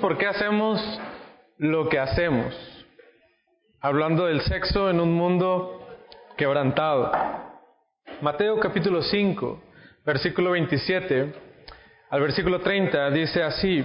por qué hacemos lo que hacemos. Hablando del sexo en un mundo quebrantado. Mateo capítulo 5, versículo 27 al versículo 30 dice así,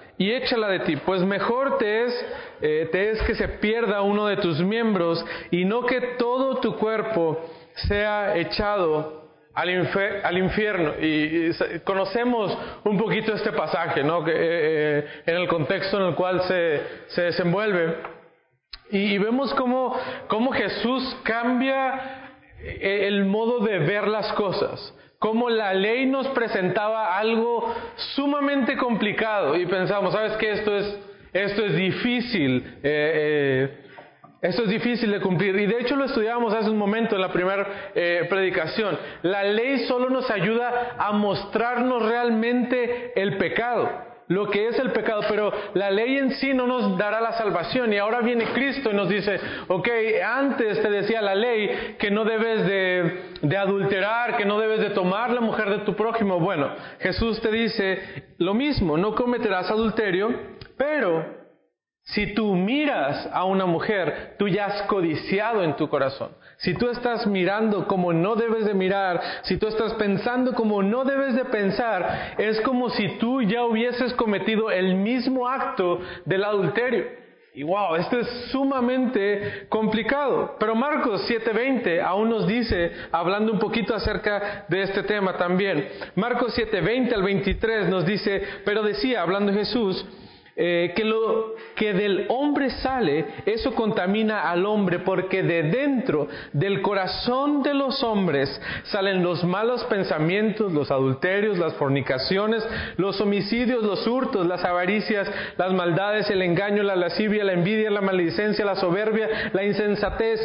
y échala de ti, pues mejor te es, eh, te es que se pierda uno de tus miembros y no que todo tu cuerpo sea echado al, al infierno. Y, conocemos un poquito este pasaje, ¿no? Que, eh, eh, en el contexto en el cual se, se desenvuelve. Y, y vemos cómo, cómo Jesús cambia el modo de ver las cosas cómo la ley nos presentaba algo sumamente complicado y pensamos, ¿sabes qué? Esto es, esto es difícil, eh, eh, esto es difícil de cumplir. Y de hecho lo estudiábamos hace un momento en la primera eh, predicación. La ley solo nos ayuda a mostrarnos realmente el pecado lo que es el pecado, pero la ley en sí no nos dará la salvación. Y ahora viene Cristo y nos dice, ok, antes te decía la ley que no debes de, de adulterar, que no debes de tomar la mujer de tu prójimo. Bueno, Jesús te dice lo mismo, no cometerás adulterio, pero si tú miras a una mujer, tú ya has codiciado en tu corazón. Si tú estás mirando como no debes de mirar, si tú estás pensando como no debes de pensar, es como si tú ya hubieses cometido el mismo acto del adulterio. Y wow, esto es sumamente complicado. Pero Marcos 7:20 aún nos dice, hablando un poquito acerca de este tema también, Marcos 7:20 al 23 nos dice, pero decía, hablando Jesús, eh, que lo que del hombre sale, eso contamina al hombre, porque de dentro del corazón de los hombres salen los malos pensamientos, los adulterios, las fornicaciones, los homicidios, los hurtos, las avaricias, las maldades, el engaño, la lascivia, la envidia, la maledicencia, la soberbia, la insensatez.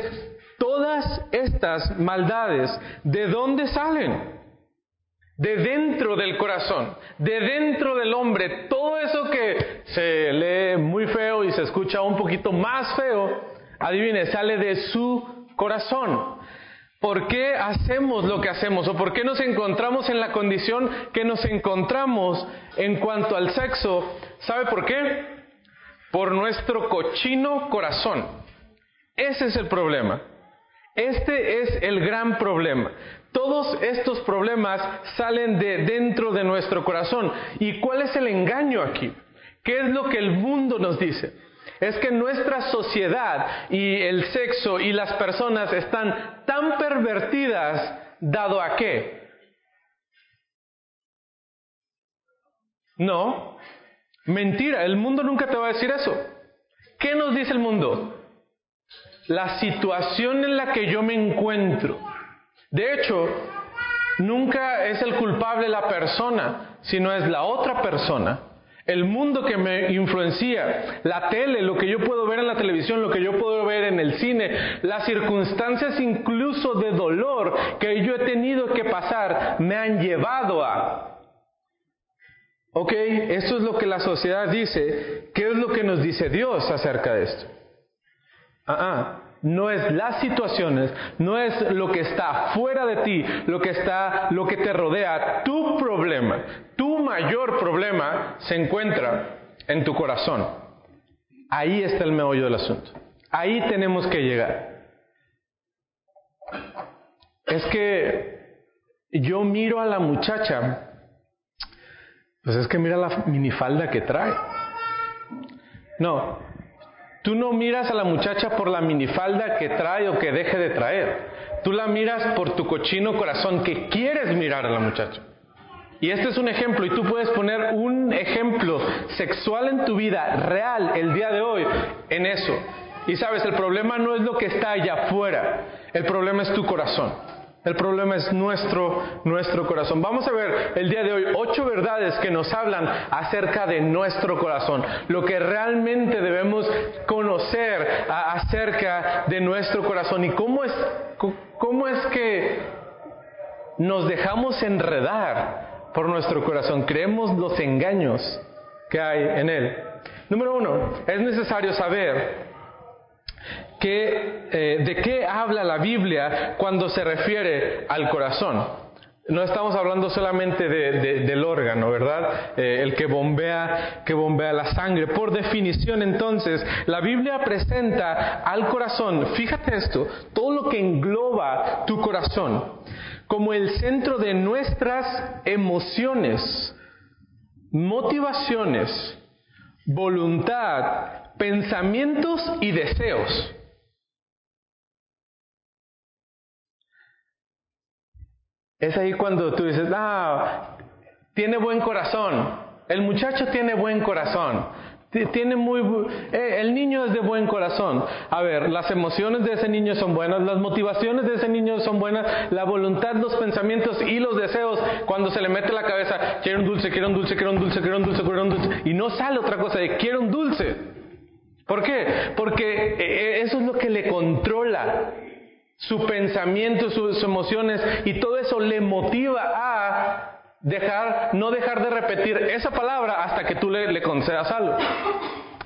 Todas estas maldades, ¿de dónde salen? de dentro del corazón, de dentro del hombre, todo eso que se lee muy feo y se escucha un poquito más feo, adivine, sale de su corazón. ¿Por qué hacemos lo que hacemos? ¿O por qué nos encontramos en la condición que nos encontramos en cuanto al sexo? ¿Sabe por qué? Por nuestro cochino corazón. Ese es el problema. Este es el gran problema. Todos estos problemas salen de dentro de nuestro corazón. ¿Y cuál es el engaño aquí? ¿Qué es lo que el mundo nos dice? Es que nuestra sociedad y el sexo y las personas están tan pervertidas dado a qué? No, mentira, el mundo nunca te va a decir eso. ¿Qué nos dice el mundo? La situación en la que yo me encuentro de hecho, nunca es el culpable la persona, sino es la otra persona. El mundo que me influencia, la tele, lo que yo puedo ver en la televisión, lo que yo puedo ver en el cine, las circunstancias incluso de dolor que yo he tenido que pasar, me han llevado a... Ok, esto es lo que la sociedad dice. ¿Qué es lo que nos dice Dios acerca de esto? Ah, ah no es las situaciones, no es lo que está fuera de ti, lo que está, lo que te rodea. Tu problema, tu mayor problema se encuentra en tu corazón. Ahí está el meollo del asunto. Ahí tenemos que llegar. Es que yo miro a la muchacha, pues es que mira la minifalda que trae. No, Tú no miras a la muchacha por la minifalda que trae o que deje de traer. Tú la miras por tu cochino corazón que quieres mirar a la muchacha. Y este es un ejemplo, y tú puedes poner un ejemplo sexual en tu vida real el día de hoy en eso. Y sabes, el problema no es lo que está allá afuera, el problema es tu corazón. El problema es nuestro, nuestro corazón. Vamos a ver el día de hoy ocho verdades que nos hablan acerca de nuestro corazón, lo que realmente debemos conocer acerca de nuestro corazón y cómo es, cómo es que nos dejamos enredar por nuestro corazón, creemos los engaños que hay en él. Número uno, es necesario saber eh, de qué habla la Biblia cuando se refiere al corazón. No estamos hablando solamente del órgano, ¿verdad? Eh, el que bombea, que bombea la sangre. Por definición, entonces, la Biblia presenta al corazón, fíjate esto, todo lo que engloba tu corazón, como el centro de nuestras emociones, motivaciones, voluntad, pensamientos y deseos. Es ahí cuando tú dices, ah, tiene buen corazón, el muchacho tiene buen corazón, tiene muy, eh, el niño es de buen corazón. A ver, las emociones de ese niño son buenas, las motivaciones de ese niño son buenas, la voluntad, los pensamientos y los deseos, cuando se le mete la cabeza, quiero un dulce, quiero un dulce, quiero un dulce, quiero un dulce, quiero un dulce, y no sale otra cosa de quiero un dulce. ¿Por qué? Porque eh, eh, eso es lo que le controla su pensamiento, sus emociones y todo eso le motiva a dejar, no dejar de repetir esa palabra hasta que tú le, concedas algo.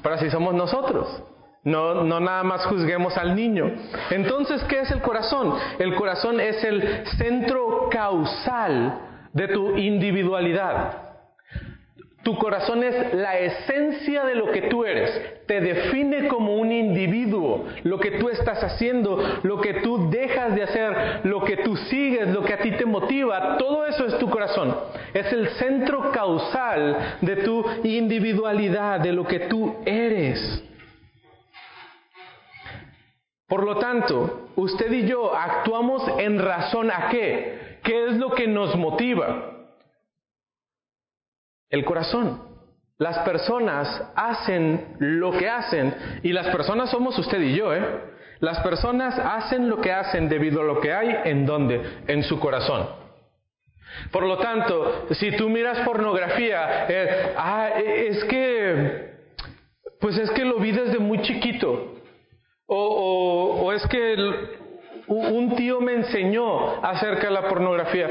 Pero así somos nosotros. No, no nada más juzguemos al niño. Entonces, ¿qué es el corazón? El corazón es el centro causal de tu individualidad. Tu corazón es la esencia de lo que tú eres. Te define como un individuo. Lo que tú estás haciendo, lo que tú dejas de hacer, lo que tú sigues, lo que a ti te motiva, todo eso es tu corazón. Es el centro causal de tu individualidad, de lo que tú eres. Por lo tanto, usted y yo actuamos en razón a qué? ¿Qué es lo que nos motiva? El corazón. Las personas hacen lo que hacen y las personas somos usted y yo, ¿eh? Las personas hacen lo que hacen debido a lo que hay en donde, en su corazón. Por lo tanto, si tú miras pornografía, eh, ah, es que, pues es que lo vi desde muy chiquito. O, o es que un tío me enseñó acerca de la pornografía.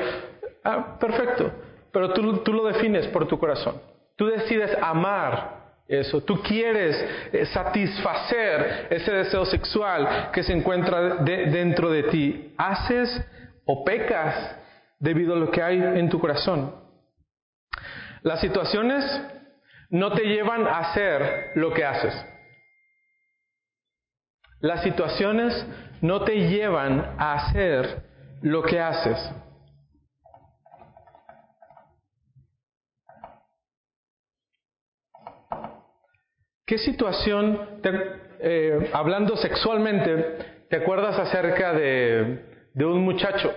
Ah, perfecto pero tú, lo defines por tu corazón. Tú decides amar eso. Tú quieres eh, satisfacer ese deseo sexual que se encuentra dentro de ti. Haces o pecas debido a lo que hay en tu corazón. Las situaciones no te llevan a hacer lo que haces. Las situaciones no te llevan a hacer lo que haces. ¿Qué situación, eh, hablando sexualmente, te acuerdas acerca de, de un muchacho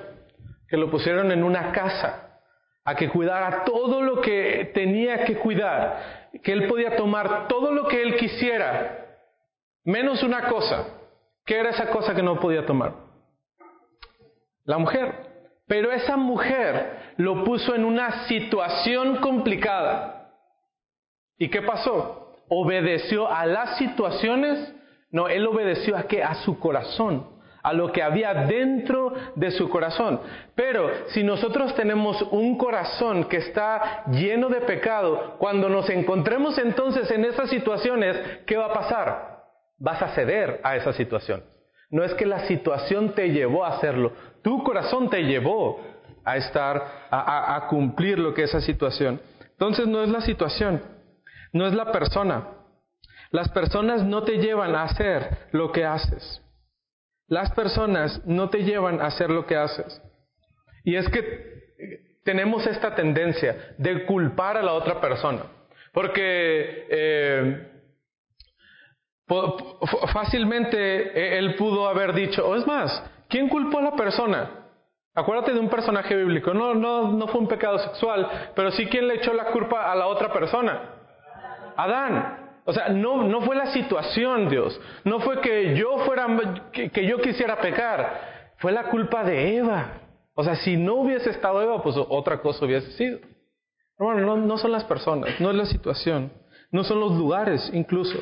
que lo pusieron en una casa a que cuidara todo lo que tenía que cuidar, que él podía tomar todo lo que él quisiera, menos una cosa. ¿Qué era esa cosa que no podía tomar? La mujer. Pero esa mujer lo puso en una situación complicada. ¿Y qué pasó? Obedeció a las situaciones, no, él obedeció a qué? A su corazón, a lo que había dentro de su corazón. Pero si nosotros tenemos un corazón que está lleno de pecado, cuando nos encontremos entonces en esas situaciones, ¿qué va a pasar? Vas a ceder a esa situación. No es que la situación te llevó a hacerlo, tu corazón te llevó a estar, a, a cumplir lo que es esa situación. Entonces no es la situación, no es la persona. Las personas no te llevan a hacer lo que haces. Las personas no te llevan a hacer lo que haces. Y es que tenemos esta tendencia de culpar a la otra persona. Porque eh, fácilmente él pudo haber dicho, o es más, ¿quién culpó a la persona? Acuérdate de un personaje bíblico. No, no, no fue un pecado sexual, pero sí quien le echó la culpa a la otra persona. Adán. O sea, no, no fue la situación, Dios. No fue que yo fuera, que, yo quisiera pecar. Fue la culpa de Eva. O sea, si no hubiese estado Eva, pues otra cosa hubiese sido. Bueno, no, no son las personas, no es la situación, no son los lugares incluso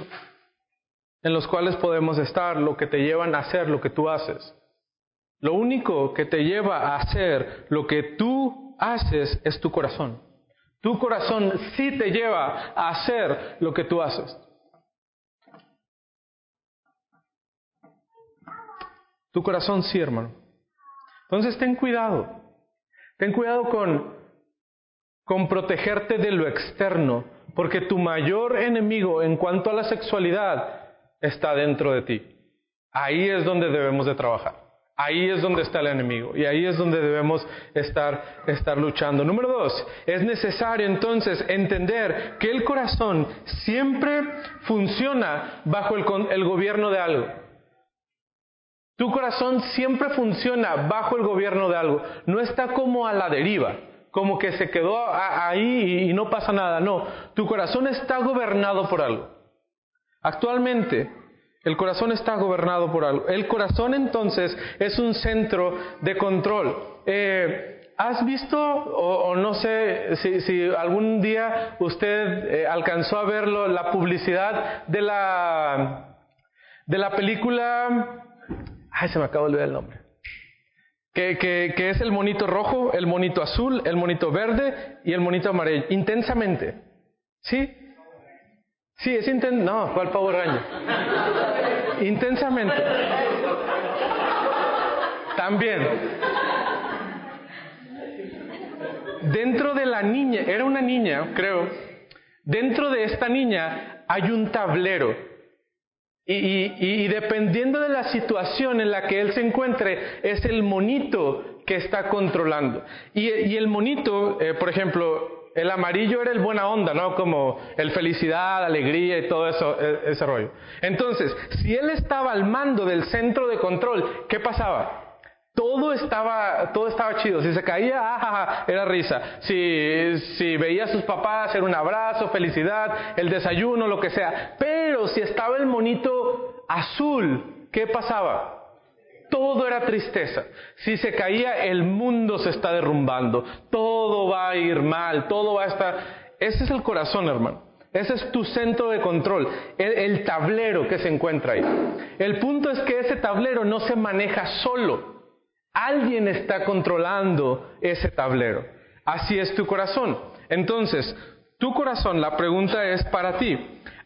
en los cuales podemos estar, lo que te llevan a hacer lo que tú haces. Lo único que te lleva a hacer lo que tú haces es tu corazón. Tu corazón sí te lleva a hacer lo que tú haces. Tu corazón sí, hermano. Entonces ten cuidado. Ten cuidado con, con protegerte de lo externo, porque tu mayor enemigo en cuanto a la sexualidad está dentro de ti. Ahí es donde debemos de trabajar. Ahí es donde está el enemigo y ahí es donde debemos estar, estar luchando. Número dos, es necesario entonces entender que el corazón siempre funciona bajo el, el gobierno de algo. Tu corazón siempre funciona bajo el gobierno de algo. No está como a la deriva, como que se quedó ahí y no pasa nada. No, tu corazón está gobernado por algo. Actualmente, el corazón está gobernado por algo. El corazón entonces es un centro de control. Eh, ¿Has visto, o, no sé si, algún día usted eh, alcanzó a verlo, la publicidad de la, de la película Ay, se me acaba de olvidar el nombre. Que, que, es el monito rojo, el monito azul, el monito verde y el monito amarillo. Intensamente. ¿Sí? Sí, es intensamente. No, ¿cuál Power Ranger? Intensamente. También. Dentro de la niña, era una niña, creo. Dentro de esta niña hay un tablero y, dependiendo de la situación en la que él se encuentre, es el monito que está controlando. Y, el monito, eh, por ejemplo, el amarillo era el buena onda, ¿no? Como el felicidad, alegría y todo eso, e, ese rollo. Entonces, si él estaba al mando del centro de control, ¿qué pasaba? Todo estaba, todo estaba chido. Si se caía, ah, era risa. Si, si veía a sus papás, era un abrazo, felicidad, el desayuno, lo que sea. Pero si estaba el monito azul, ¿qué pasaba? Todo era tristeza. Si se caía, el mundo se está derrumbando. Todo va a ir mal, todo va a estar... Ese es el corazón, hermano. Ese es tu centro de control, el, el, tablero que se encuentra ahí. El punto es que ese tablero no se maneja solo. Alguien está controlando ese tablero. Así es tu corazón. Entonces, tu corazón, la pregunta es para ti.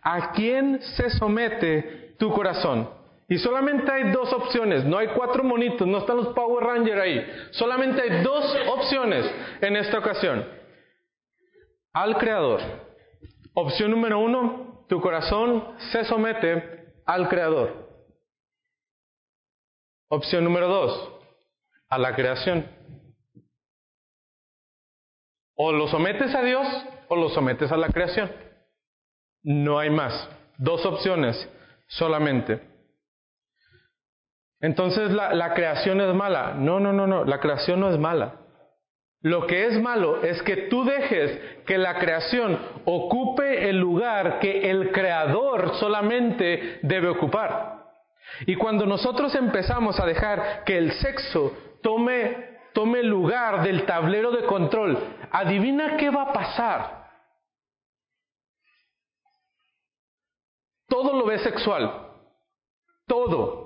¿A quién se somete tu corazón? Y solamente hay dos opciones, no hay cuatro monitos, no están los Power Rangers ahí. Solamente hay dos opciones en esta ocasión. Al Creador. Opción número uno, tu corazón se somete al Creador. Opción número dos, a la creación. O lo sometes a Dios o lo sometes a la creación. No hay más. Dos opciones solamente. Entonces la, creación es mala. No, no, no, no. La creación no es mala. Lo que es malo es que tú dejes que la creación ocupe el lugar que el creador solamente debe ocupar. Y cuando nosotros empezamos a dejar que el sexo tome, tome lugar del tablero de control, adivina qué va a pasar. Todo lo ve sexual. Todo.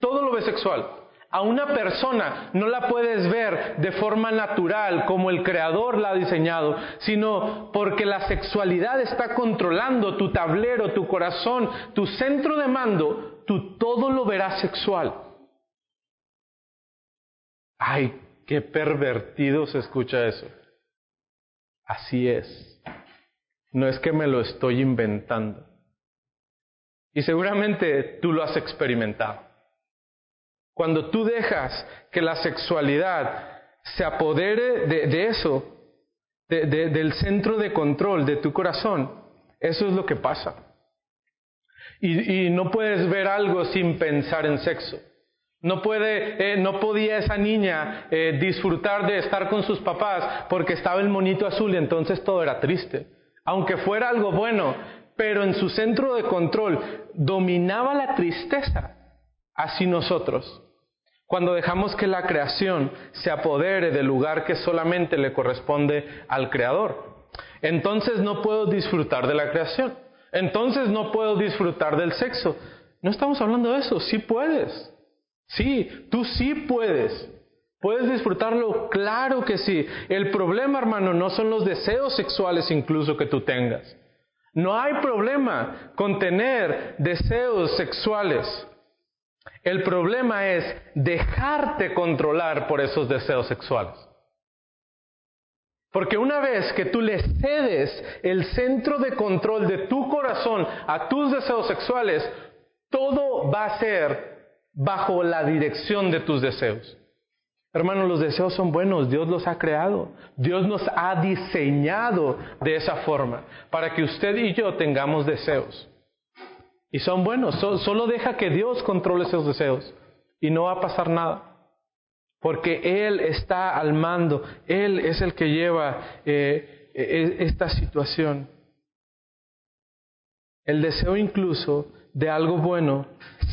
Todo lo ve sexual. A una persona no la puedes ver de forma natural como el creador la ha diseñado, sino porque la sexualidad está controlando tu tablero, tu corazón, tu centro de mando, tú todo lo verás sexual. Ay, qué pervertido se escucha eso. Así es. No es que me lo estoy inventando. Y seguramente tú lo has experimentado. Cuando tú dejas que la sexualidad se apodere de, eso, del centro de control de tu corazón, eso es lo que pasa. y no puedes ver algo sin pensar en sexo. No, puede, eh, no podía esa niña eh, disfrutar de estar con sus papás porque estaba el monito azul y entonces todo era triste. Aunque fuera algo bueno, pero en su centro de control dominaba la tristeza. Así nosotros. Cuando dejamos que la creación se apodere del lugar que solamente le corresponde al Creador. Entonces no puedo disfrutar de la creación. Entonces no puedo disfrutar del sexo. No estamos hablando de eso, sí puedes. Sí, tú sí puedes. ¿Puedes disfrutarlo? Claro que sí. El problema, hermano, no son los deseos sexuales incluso que tú tengas. No hay problema con tener deseos sexuales. El problema es dejarte controlar por esos deseos sexuales. Porque una vez que tú le cedes el centro de control de tu corazón a tus deseos sexuales, todo va a ser bajo la dirección de tus deseos. Hermanos, los deseos son buenos, Dios los ha creado, Dios nos ha diseñado de esa forma, para que usted y yo tengamos deseos. Y son buenos, solo deja que Dios controle esos deseos y no va a pasar nada. Porque Él está al mando, Él es el que lleva eh, e, esta situación. El deseo incluso de algo bueno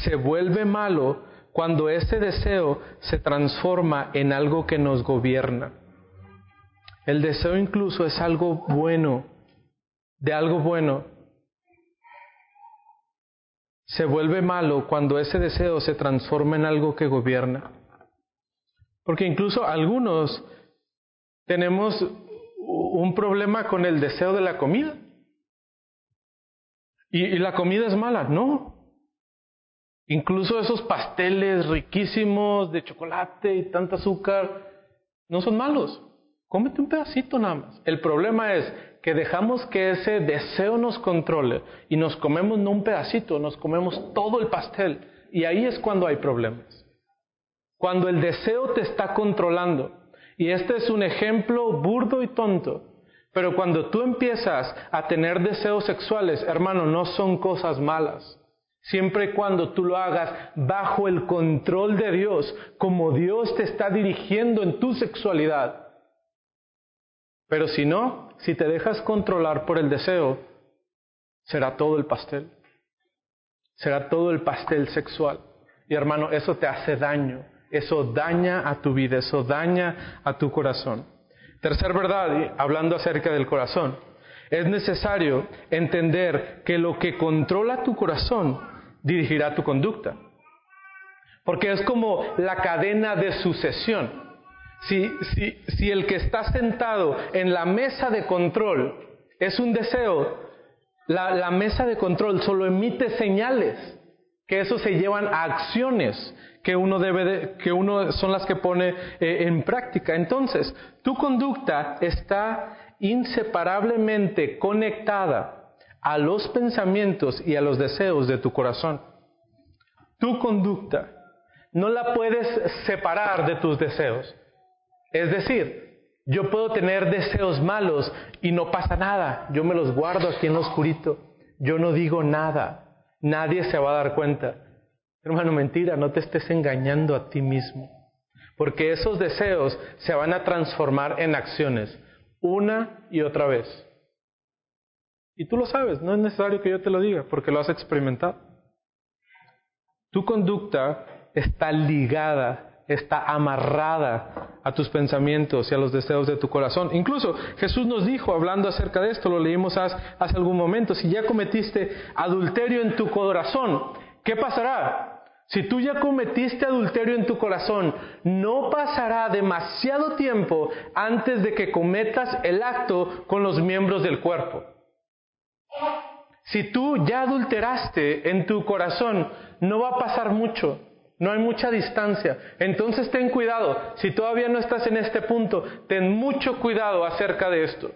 se vuelve malo cuando ese deseo se transforma en algo que nos gobierna. El deseo incluso es algo bueno, de algo bueno. Se vuelve malo cuando ese deseo se transforma en algo que gobierna. Porque incluso algunos tenemos un problema con el deseo de la comida. Y, la comida es mala, no. Incluso esos pasteles riquísimos de chocolate y tanta azúcar no son malos. Cómete un pedacito nada más. El problema es que dejamos que ese deseo nos controle y nos comemos no un pedacito, nos comemos todo el pastel. Y ahí es cuando hay problemas. Cuando el deseo te está controlando. Y este es un ejemplo burdo y tonto. Pero cuando tú empiezas a tener deseos sexuales, hermano, no son cosas malas. Siempre y cuando tú lo hagas bajo el control de Dios, como Dios te está dirigiendo en tu sexualidad. Pero si no, si te dejas controlar por el deseo, será todo el pastel. Será todo el pastel sexual. Y hermano, eso te hace daño. Eso daña a tu vida, eso daña a tu corazón. Tercer verdad, hablando acerca del corazón, es necesario entender que lo que controla tu corazón dirigirá tu conducta. Porque es como la cadena de sucesión. Si, el que está sentado en la mesa de control es un deseo, la, la mesa de control solo emite señales, que eso se llevan a acciones que uno debe de, que uno son las que pone eh, en práctica. Entonces, tu conducta está inseparablemente conectada a los pensamientos y a los deseos de tu corazón. Tu conducta no la puedes separar de tus deseos. Es decir, yo puedo tener deseos malos y no pasa nada. Yo me los guardo aquí en lo oscurito. Yo no digo nada. Nadie se va a dar cuenta. Hermano, mentira, no te estés engañando a ti mismo. Porque esos deseos se van a transformar en acciones una y otra vez. Y tú lo sabes, no es necesario que yo te lo diga, porque lo has experimentado. Tu conducta está ligada, está amarrada a tus pensamientos y a los deseos de tu corazón. Incluso Jesús nos dijo, hablando acerca de esto, lo leímos hace, hace algún momento, si ya cometiste adulterio en tu corazón, ¿qué pasará? Si tú ya cometiste adulterio en tu corazón, no pasará demasiado tiempo antes de que cometas el acto con los miembros del cuerpo. Si tú ya adulteraste en tu corazón, no va a pasar mucho, no hay mucha distancia. Entonces ten cuidado, si todavía no estás en este punto, ten mucho cuidado acerca de esto.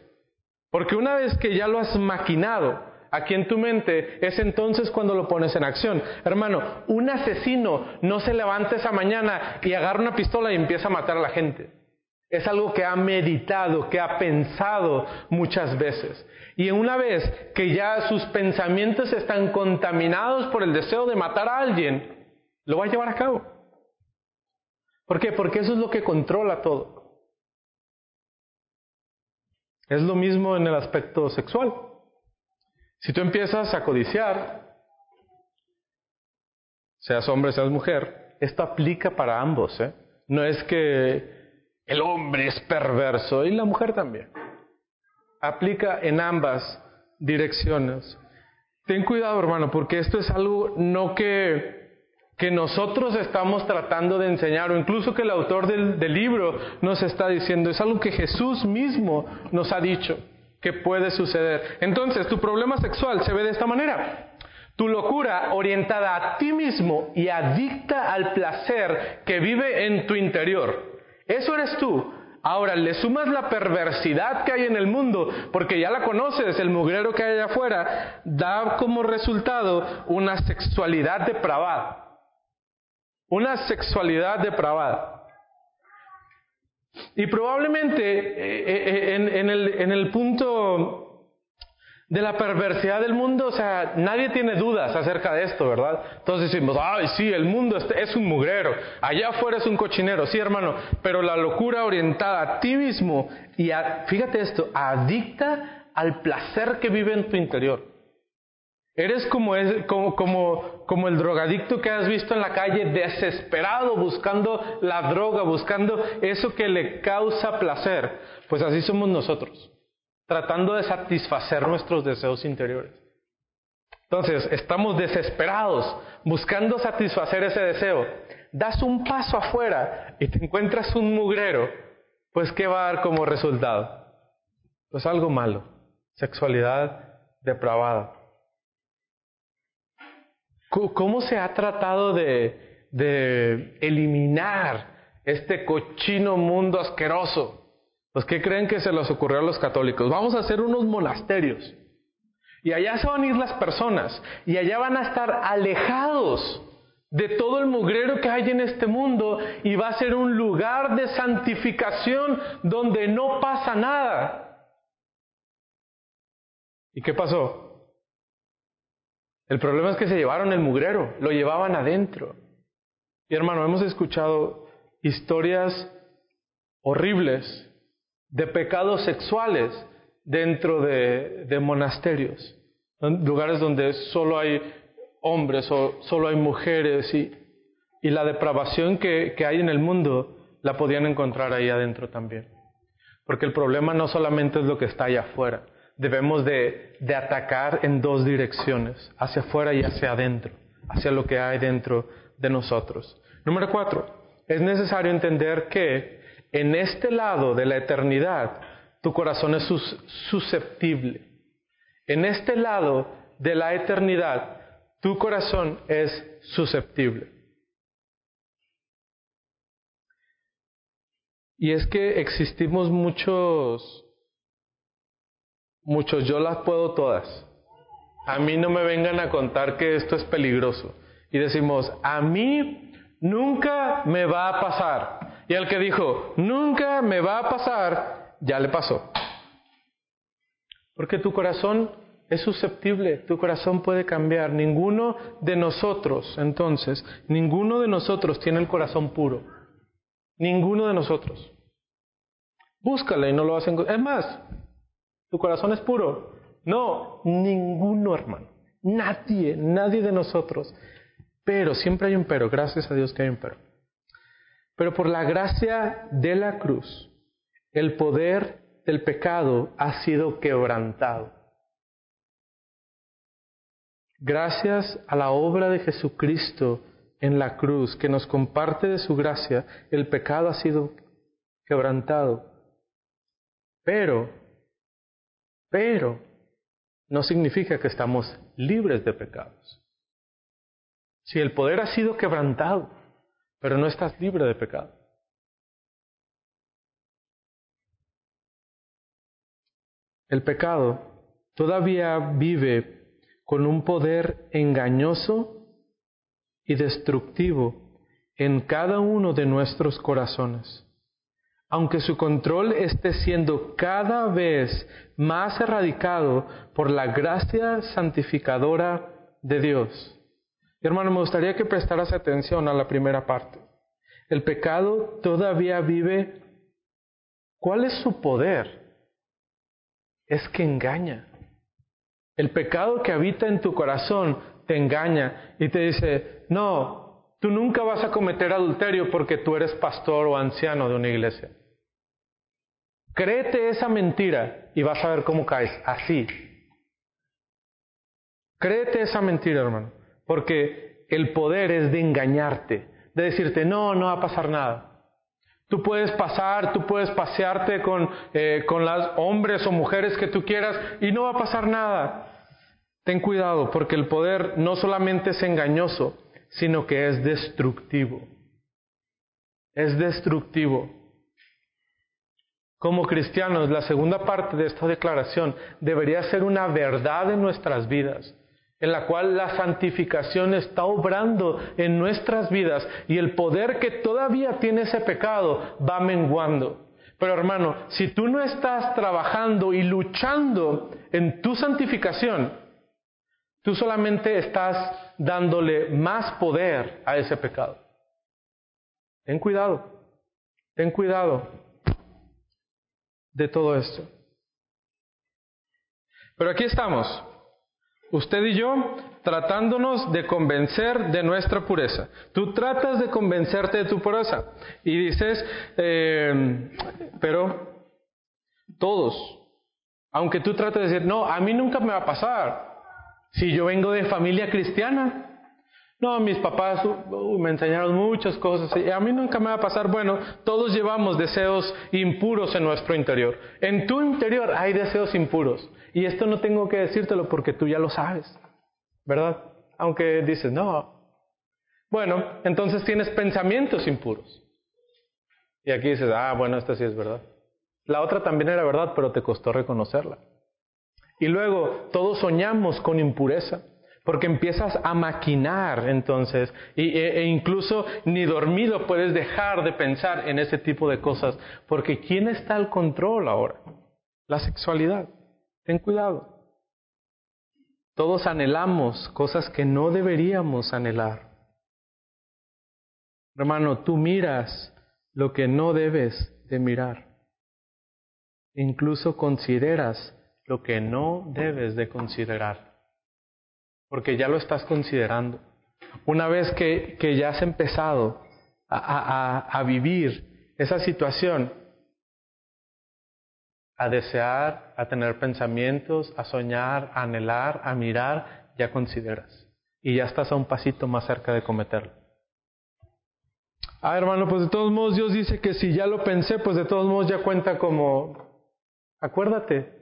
Porque una vez que ya lo has maquinado aquí en tu mente, es entonces cuando lo pones en acción. Hermano, un asesino no se levanta esa mañana y agarra una pistola y empieza a matar a la gente. Es algo que ha meditado, que ha pensado muchas veces. Y una vez que ya sus pensamientos están contaminados por el deseo de matar a alguien, lo va a llevar a cabo. ¿Por qué? Porque eso es lo que controla todo. Es lo mismo en el aspecto sexual. Si tú empiezas a codiciar, seas hombre, seas mujer, esto aplica para ambos. ¿eh? No es que el hombre es perverso y la mujer también. Aplica en ambas direcciones. Ten cuidado, hermano, porque esto es algo no que, que nosotros estamos tratando de enseñar, o incluso que el autor del, libro nos está diciendo, es algo que Jesús mismo nos ha dicho que puede suceder. Entonces, tu problema sexual se ve de esta manera. Tu locura orientada a ti mismo y adicta al placer que vive en tu interior. Eso eres tú. Ahora le sumas la perversidad que hay en el mundo, porque ya la conoces, el mugrero que hay allá afuera, da como resultado una sexualidad depravada. Una sexualidad depravada. Y probablemente eh, eh, en, el, el punto de la perversidad del mundo, o sea, nadie tiene dudas acerca de esto, ¿verdad? Entonces decimos, ay, sí, el mundo es un mugrero, allá afuera es un cochinero, sí, hermano, pero la locura orientada a ti mismo y fíjate esto, adicta al placer que vive en tu interior. Eres como, el drogadicto que has visto en la calle, desesperado, buscando la droga, buscando eso que le causa placer. Pues así somos nosotros tratando de satisfacer nuestros deseos interiores. Entonces, estamos desesperados buscando satisfacer ese deseo. Das un paso afuera y te encuentras un mugrero, pues ¿qué va a dar como resultado? Pues algo malo, sexualidad depravada. ¿Cómo se ha tratado de, eliminar este cochino mundo asqueroso? Pues, ¿qué creen que se les ocurrió a los católicos? Vamos a hacer unos monasterios. Y allá se van a ir las personas. Y allá van a estar alejados de todo el mugrero que hay en este mundo. Y va a ser un lugar de santificación donde no pasa nada. ¿Y qué pasó? El problema es que se llevaron el mugrero, lo llevaban adentro. Y hermano, hemos escuchado historias horribles de pecados sexuales dentro de, monasterios, lugares donde solo hay hombres o solo hay mujeres y, y la depravación que, que, hay en el mundo la podían encontrar ahí adentro también. Porque el problema no solamente es lo que está allá afuera, debemos de, de atacar en dos direcciones, hacia afuera y hacia adentro, hacia lo que hay dentro de nosotros. Número cuatro, es necesario entender que en este lado de la eternidad, tu corazón es susceptible. En este lado de la eternidad, tu corazón es susceptible. Y es que existimos muchos, muchos, yo las puedo todas. A mí no me vengan a contar que esto es peligroso. Y decimos, a mí nunca me va a pasar. Y el que dijo, nunca me va a pasar, ya le pasó. Porque tu corazón es susceptible, tu corazón puede cambiar. Ninguno de nosotros, entonces, ninguno de nosotros tiene el corazón puro. Ninguno de nosotros. Búscale y no lo vas a encontrar. Es más, tu corazón es puro. No, ninguno, hermano. Nadie, nadie de nosotros. Pero, siempre hay un pero. Gracias a Dios que hay un pero. Pero por la gracia de la cruz, el poder del pecado ha sido quebrantado. Gracias a la obra de Jesucristo en la cruz, que nos comparte de su gracia, el pecado ha sido quebrantado. Pero, pero, no significa que estamos libres de pecados. Si el poder ha sido quebrantado, pero no estás libre de pecado. El pecado todavía vive con un poder engañoso y destructivo en cada uno de nuestros corazones. Aunque su control esté siendo cada vez más erradicado por la gracia santificadora de Dios hermano, me gustaría que prestaras atención a la primera parte. El pecado todavía vive. ¿Cuál es su poder? Es que engaña. El pecado que habita en tu corazón te engaña y te dice, no, Tú nunca vas a cometer adulterio porque tú eres pastor o anciano de una iglesia. Créete esa mentira y vas a ver cómo caes, así. Créete esa mentira, hermano, porque el poder es de engañarte, de decirte, no, no va a pasar nada. Tú puedes pasar, tú puedes pasearte con, eh, con hombres o mujeres que tú quieras y no va a pasar nada. Ten cuidado porque el poder no solamente es engañoso, sino que es destructivo. Es destructivo. Como cristianos, la segunda parte de esta declaración debería ser una verdad en nuestras vidas, en la cual la santificación está obrando en nuestras vidas y el poder que todavía tiene ese pecado va menguando. Pero hermano, si tú no estás trabajando y luchando en tu santificación, Tú solamente estás dándole más poder a ese pecado. Ten cuidado, ten cuidado de todo esto. Pero aquí estamos, usted y yo, tratándonos de convencer de nuestra pureza. Tú tratas de convencerte de tu pureza y dices, eh, pero todos, aunque tú trates de decir, no, a mí nunca me va a pasar, si yo vengo de familia cristiana, no, mis papás me enseñaron muchas cosas y a mí nunca me va a pasar. Bueno, todos llevamos deseos impuros en nuestro interior. En tu interior hay deseos impuros. Y esto no tengo que decírtelo porque tú ya lo sabes, ¿verdad? Aunque dices, no. Bueno, entonces tienes pensamientos impuros. Y aquí dices, ah, bueno, esta sí es verdad. La otra también era verdad, pero te costó reconocerla. Y luego todos soñamos con impureza, porque empiezas a maquinar entonces, e, e, incluso ni dormido puedes dejar de pensar en ese tipo de cosas, porque ¿quién está al control ahora? La sexualidad. Ten cuidado. Todos anhelamos cosas que no deberíamos anhelar. Hermano, tú miras lo que no debes de mirar. Incluso consideras lo que no debes de considerar, porque ya lo estás considerando. Una vez que, que ya has empezado a, a vivir esa situación, a desear, a tener pensamientos, a soñar, a anhelar, a mirar, ya consideras. Y ya estás a un pasito más cerca de cometerlo. Ah, hermano, pues de todos modos Dios dice que si ya lo pensé, pues de todos modos ya cuenta como, acuérdate,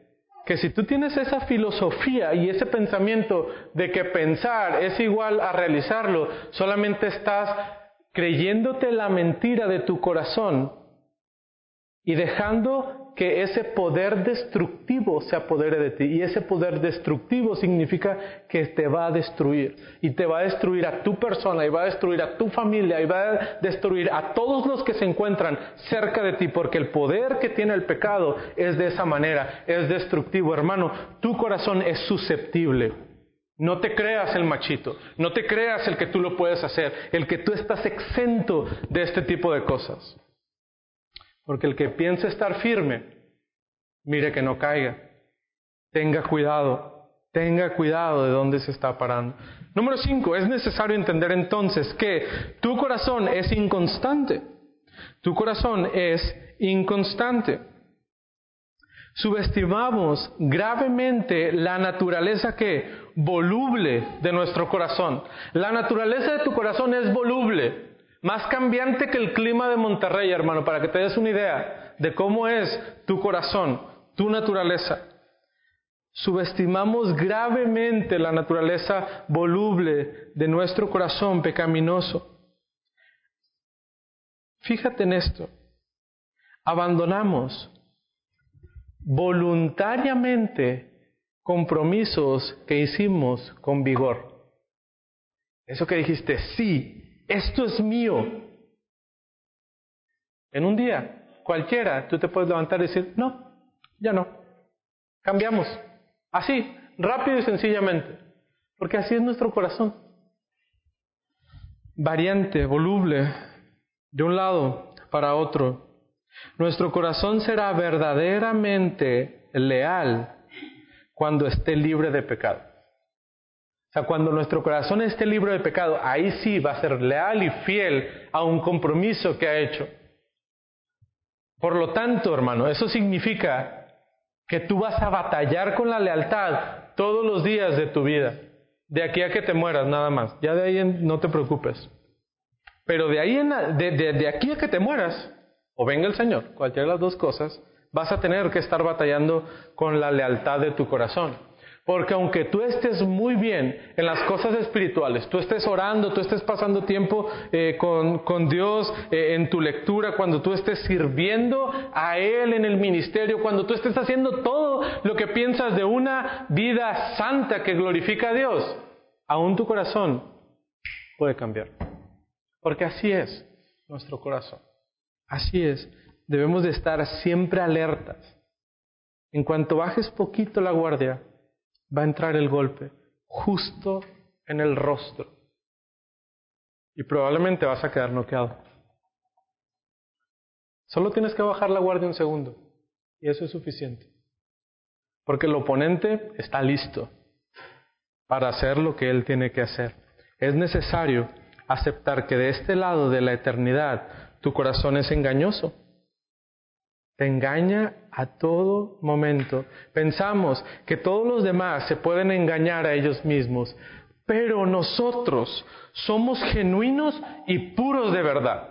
que si tú tienes esa filosofía y ese pensamiento de que pensar es igual a realizarlo, solamente estás creyéndote la mentira de tu corazón y dejando que ese poder destructivo se apodere de ti. Y ese poder destructivo significa que te va a destruir. Y te va a destruir a tu persona, y va a destruir a tu familia, y va a destruir a todos los que se encuentran cerca de ti, porque el poder que tiene el pecado es de esa manera, es destructivo. Hermano, tu corazón es susceptible. No te creas el machito, no te creas el que tú lo puedes hacer, el que tú estás exento de este tipo de cosas. Porque el que piensa estar firme, mire que no caiga. Tenga cuidado, tenga cuidado de dónde se está parando. Número cinco, es necesario entender entonces que tu corazón es inconstante. Tu corazón es inconstante. Subestimamos gravemente la naturaleza que voluble de nuestro corazón. La naturaleza de tu corazón es voluble. Más cambiante que el clima de Monterrey, hermano, para que te des una idea de cómo es tu corazón, tu naturaleza. Subestimamos gravemente la naturaleza voluble de nuestro corazón pecaminoso. Fíjate en esto. Abandonamos voluntariamente compromisos que hicimos con vigor. Eso que dijiste, sí, esto es mío. En un día, cualquiera, tú te puedes levantar y decir, no, ya no. Cambiamos. Así, rápido y sencillamente. Porque así es nuestro corazón. Variante, voluble, de un lado para otro. Nuestro corazón será verdaderamente leal cuando esté libre de pecado. O sea, cuando nuestro corazón esté libre de pecado, ahí sí va a ser leal y fiel a un compromiso que ha hecho. Por lo tanto, hermano, eso significa que tú vas a batallar con la lealtad todos los días de tu vida, de aquí a que te mueras nada más. Ya de ahí no te preocupes. Pero de ahí en, de, de aquí a que te mueras, o venga el Señor, cualquiera de las dos cosas, vas a tener que estar batallando con la lealtad de tu corazón. Porque aunque tú estés muy bien en las cosas espirituales, tú estés orando, tú estés pasando tiempo eh, con, Dios eh, en tu lectura, cuando tú estés sirviendo a Él en el ministerio, cuando tú estés haciendo todo lo que piensas de una vida santa que glorifica a Dios, aún tu corazón puede cambiar. Porque así es nuestro corazón. Así es. Debemos de estar siempre alertas. En cuanto bajes poquito la guardia, va a entrar el golpe justo en el rostro. Y probablemente vas a quedar noqueado. Solo tienes que bajar la guardia un segundo. Y eso es suficiente. Porque el oponente está listo para hacer lo que él tiene que hacer. Es necesario aceptar que de este lado de la eternidad tu corazón es engañoso te engaña a todo momento. Pensamos que todos los demás se pueden engañar a ellos mismos, pero nosotros somos genuinos y puros de verdad.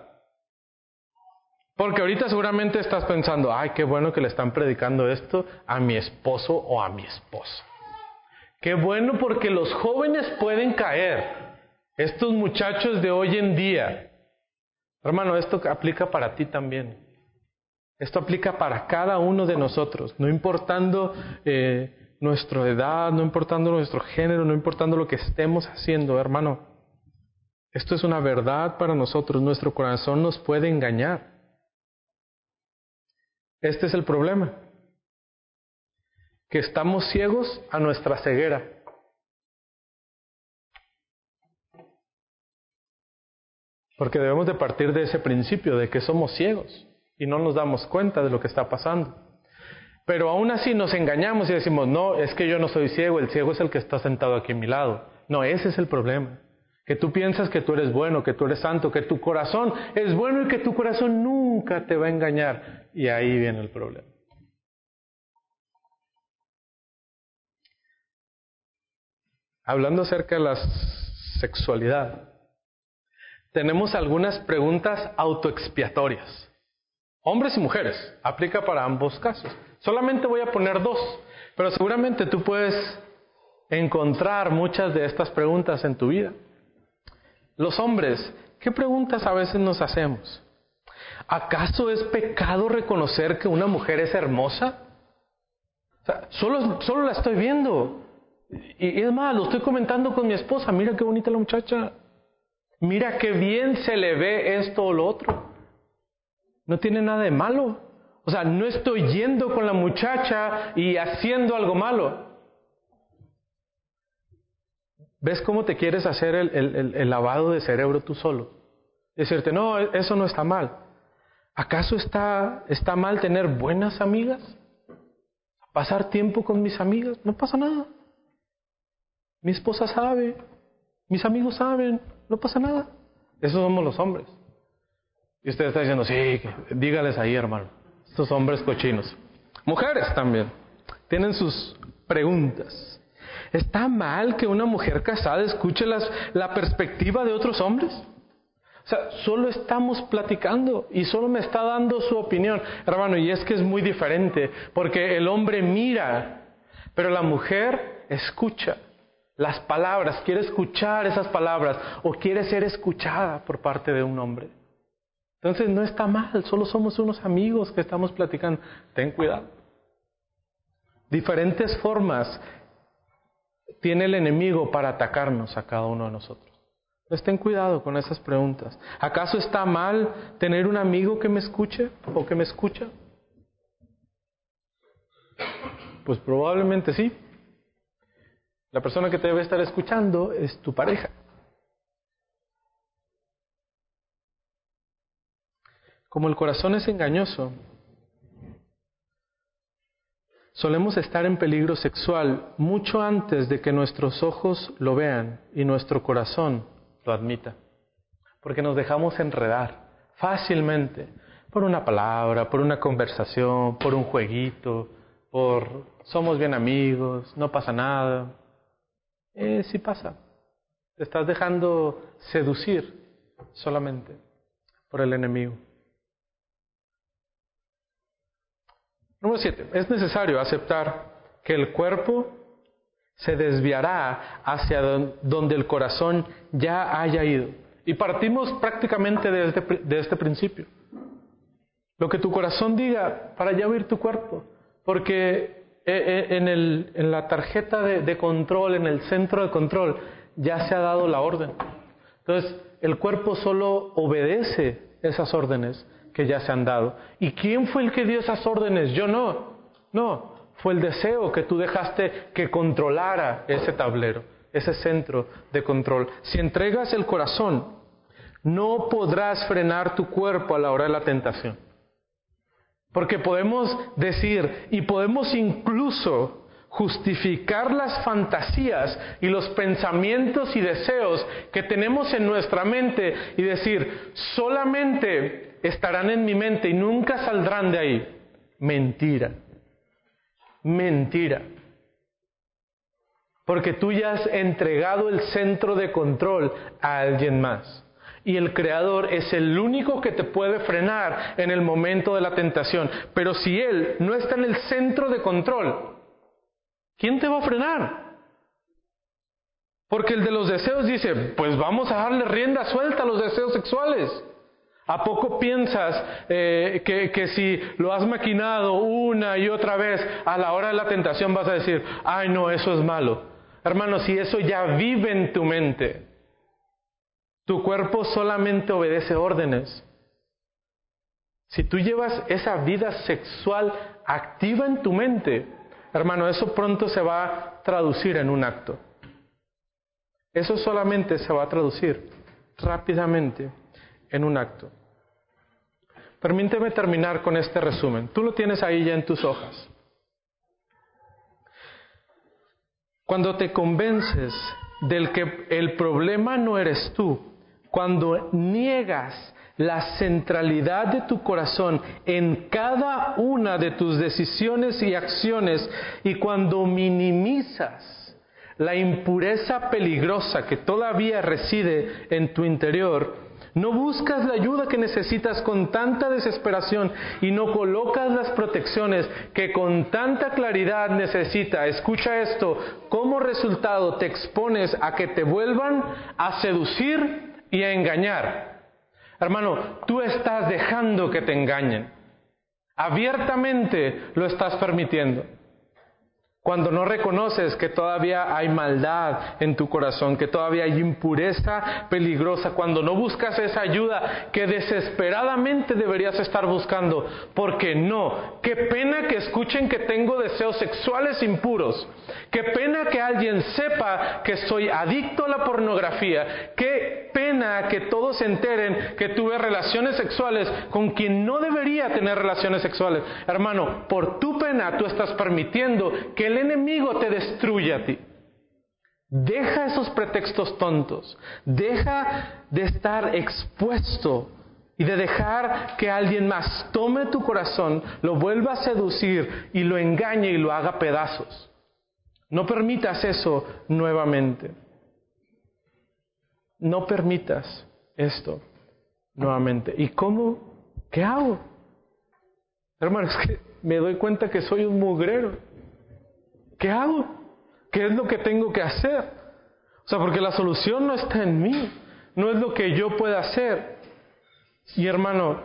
Porque ahorita seguramente estás pensando, ay, qué bueno que le están predicando esto a mi esposo o a mi esposa. Qué bueno porque los jóvenes pueden caer. Estos muchachos de hoy en día. Hermano, esto aplica para ti también. Esto aplica para cada uno de nosotros, no importando eh, nuestra edad, no importando nuestro género, no importando lo que estemos haciendo, hermano. Esto es una verdad para nosotros, nuestro corazón nos puede engañar. Este es el problema, que estamos ciegos a nuestra ceguera. Porque debemos de partir de ese principio de que somos ciegos y no nos damos cuenta de lo que está pasando. Pero aún así nos engañamos y decimos, no, es que yo no soy ciego, el ciego es el que está sentado aquí a mi lado. No, ese es el problema. Que tú piensas que tú eres bueno, que tú eres santo, que tu corazón es bueno y que tu corazón nunca te va a engañar. Y ahí viene el problema. Hablando acerca de la sexualidad, tenemos algunas preguntas autoexpiatorias. Hombres y mujeres, aplica para ambos casos. Solamente voy a poner dos, pero seguramente tú puedes encontrar muchas de estas preguntas en tu vida. Los hombres, ¿qué preguntas a veces nos hacemos? ¿Acaso es pecado reconocer que una mujer es hermosa? solo, solo la estoy viendo. Y, y es más, lo estoy comentando con mi esposa. Mira qué bonita la muchacha. Mira qué bien se le ve esto o lo otro. No tiene nada de malo. O sea, no estoy yendo con la muchacha y haciendo algo malo. ¿Ves cómo te quieres hacer el, lavado de cerebro tú solo? Decirte, no, eso no está mal. ¿Acaso está, está mal tener buenas amigas? ¿Pasar tiempo con mis amigas? No pasa nada. Mi esposa sabe, mis amigos saben, no pasa nada. Esos somos los hombres. Y usted está diciendo, sí, dígales ahí, hermano, estos hombres cochinos. Mujeres también, tienen sus preguntas. ¿Está mal que una mujer casada escuche la perspectiva de otros hombres? O sea, solo estamos platicando y solo me está dando su opinión, hermano, y es que es muy diferente, porque el hombre mira, pero la mujer escucha las palabras, quiere escuchar esas palabras o quiere ser escuchada por parte de un hombre. Entonces no está mal, solo somos unos amigos que estamos platicando. Ten cuidado. Diferentes formas tiene el enemigo para atacarnos a cada uno de nosotros. Entonces ten cuidado con esas preguntas. ¿Acaso está mal tener un amigo que me escuche o que me escucha? Pues probablemente sí. La persona que te debe estar escuchando es tu pareja. Como el corazón es engañoso, solemos estar en peligro sexual mucho antes de que nuestros ojos lo vean y nuestro corazón lo admita. Porque nos dejamos enredar fácilmente por una palabra, por una conversación, por un jueguito, por somos bien amigos, no pasa nada. Eh, sí pasa. Te estás dejando seducir solamente por el enemigo. Número siete, es necesario aceptar que el cuerpo se desviará hacia donde el corazón ya haya ido. Y partimos prácticamente de este, de este principio. Lo que tu corazón diga, para allá oír tu cuerpo. Porque eh, eh, en la tarjeta de, de control, en el centro de control, ya se ha dado la orden. Entonces, el cuerpo solo obedece esas órdenes que ya se han dado. ¿Y quién fue el que dio esas órdenes? Yo no. No, fue el deseo que tú dejaste que controlara ese tablero, ese centro de control. Si entregas el corazón, no podrás frenar tu cuerpo a la hora de la tentación. Porque podemos decir y podemos incluso justificar las fantasías y los pensamientos y deseos que tenemos en nuestra mente y decir, solamente estarán en mi mente y nunca saldrán de ahí. Mentira. Mentira. Porque tú ya has entregado el centro de control a alguien más. Y el Creador es el único que te puede frenar en el momento de la tentación. Pero si Él no está en el centro de control, ¿quién te va a frenar? Porque el de los deseos dice, pues vamos a darle rienda suelta a los deseos sexuales. ¿A poco piensas eh, que, que, si lo has maquinado una y otra vez, a la hora de la tentación vas a decir, ay no, eso es malo? Hermano, si eso ya vive en tu mente, tu cuerpo solamente obedece órdenes. Si tú llevas esa vida sexual activa en tu mente, hermano, eso pronto se va a traducir en un acto. Eso solamente se va a traducir rápidamente en un acto. Permíteme terminar con este resumen. Tú lo tienes ahí ya en tus hojas. Cuando te convences del que el problema no eres tú, cuando niegas la centralidad de tu corazón en cada una de tus decisiones y acciones y cuando minimizas la impureza peligrosa que todavía reside en tu interior, no buscas la ayuda que necesitas con tanta desesperación y no colocas las protecciones que con tanta claridad necesita. Escucha esto, como resultado te expones a que te vuelvan a seducir y a engañar. Hermano, tú estás dejando que te engañen. Abiertamente lo estás permitiendo. Cuando no reconoces que todavía hay maldad en tu corazón, que todavía hay impureza peligrosa, cuando no buscas esa ayuda que desesperadamente deberías estar buscando, porque no, qué pena que escuchen que tengo deseos sexuales impuros, qué pena que alguien sepa que soy adicto a la pornografía, qué pena que todos se enteren que tuve relaciones sexuales con quien no debería tener relaciones sexuales. Hermano, por tu pena tú estás permitiendo que el enemigo te destruye a ti. Deja esos pretextos tontos. Deja de estar expuesto y de dejar que alguien más tome tu corazón, lo vuelva a seducir y lo engañe y lo haga pedazos. No permitas eso nuevamente. No permitas esto nuevamente. ¿Y cómo? ¿Qué hago? Hermanos, que me doy cuenta que soy un mugrero. ¿Qué hago? ¿Qué es lo que tengo que hacer? O sea, porque la solución no está en mí, no es lo que yo pueda hacer. Y hermano,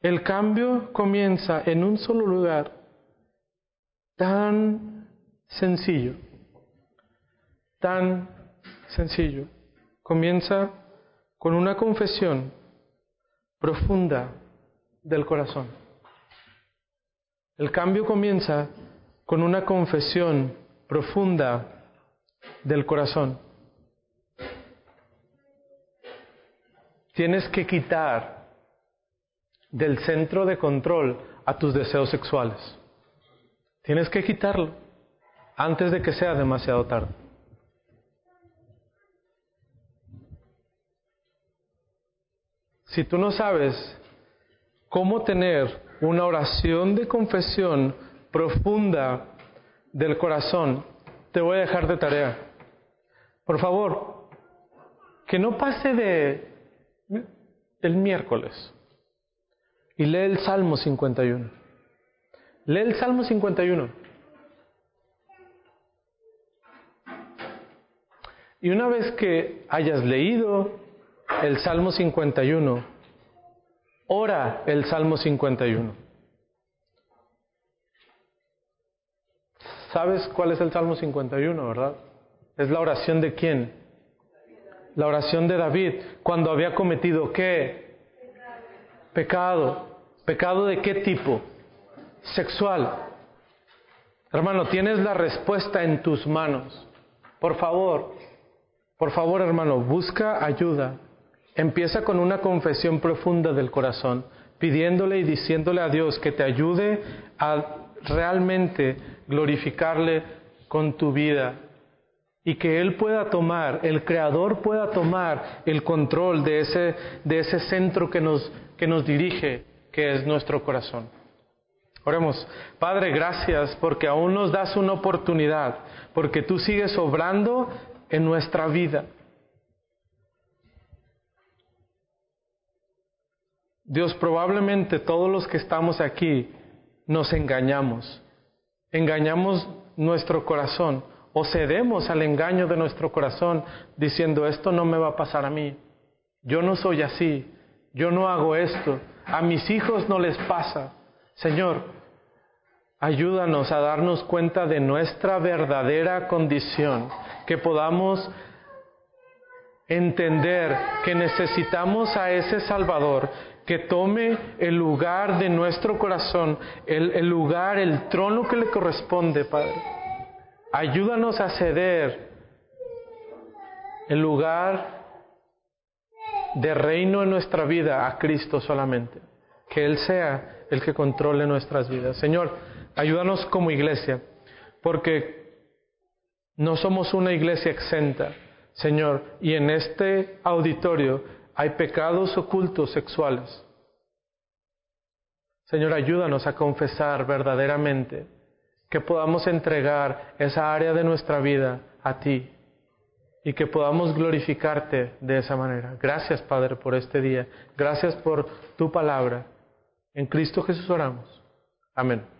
el cambio comienza en un solo lugar, tan sencillo, tan sencillo. Comienza con una confesión profunda del corazón. El cambio comienza con una confesión profunda del corazón. Tienes que quitar del centro de control a tus deseos sexuales. Tienes que quitarlo antes de que sea demasiado tarde. Si tú no sabes cómo tener una oración de confesión profunda del corazón, te voy a dejar de tarea. Por favor, que no pase de el miércoles y lee el Salmo 51. Lee el Salmo 51. Y una vez que hayas leído el Salmo 51, ora el Salmo 51. ¿Sabes cuál es el Salmo 51, verdad? Es la oración de quién? La oración de David, cuando había cometido qué? Pecado. ¿Pecado de qué tipo? Sexual. Hermano, tienes la respuesta en tus manos. Por favor, por favor, hermano, busca ayuda. Empieza con una confesión profunda del corazón, pidiéndole y diciéndole a Dios que te ayude a realmente glorificarle con tu vida y que Él pueda tomar, el Creador pueda tomar el control de ese, de ese centro que nos, que nos dirige, que es nuestro corazón. Oremos, Padre, gracias porque aún nos das una oportunidad, porque tú sigues obrando en nuestra vida. Dios, probablemente todos los que estamos aquí nos engañamos, engañamos nuestro corazón o cedemos al engaño de nuestro corazón diciendo esto no me va a pasar a mí, yo no soy así, yo no hago esto, a mis hijos no les pasa. Señor, ayúdanos a darnos cuenta de nuestra verdadera condición, que podamos entender que necesitamos a ese Salvador que tome el lugar de nuestro corazón, el, lugar, el trono que le corresponde, Padre. Ayúdanos a ceder el lugar de reino en nuestra vida a Cristo solamente. Que Él sea el que controle nuestras vidas. Señor, ayúdanos como iglesia, porque no somos una iglesia exenta, Señor, y en este auditorio hay pecados ocultos sexuales. Señor, ayúdanos a confesar verdaderamente que podamos entregar esa área de nuestra vida a ti y que podamos glorificarte de esa manera. Gracias, Padre, por este día. Gracias por tu palabra. En Cristo Jesús oramos. Amén.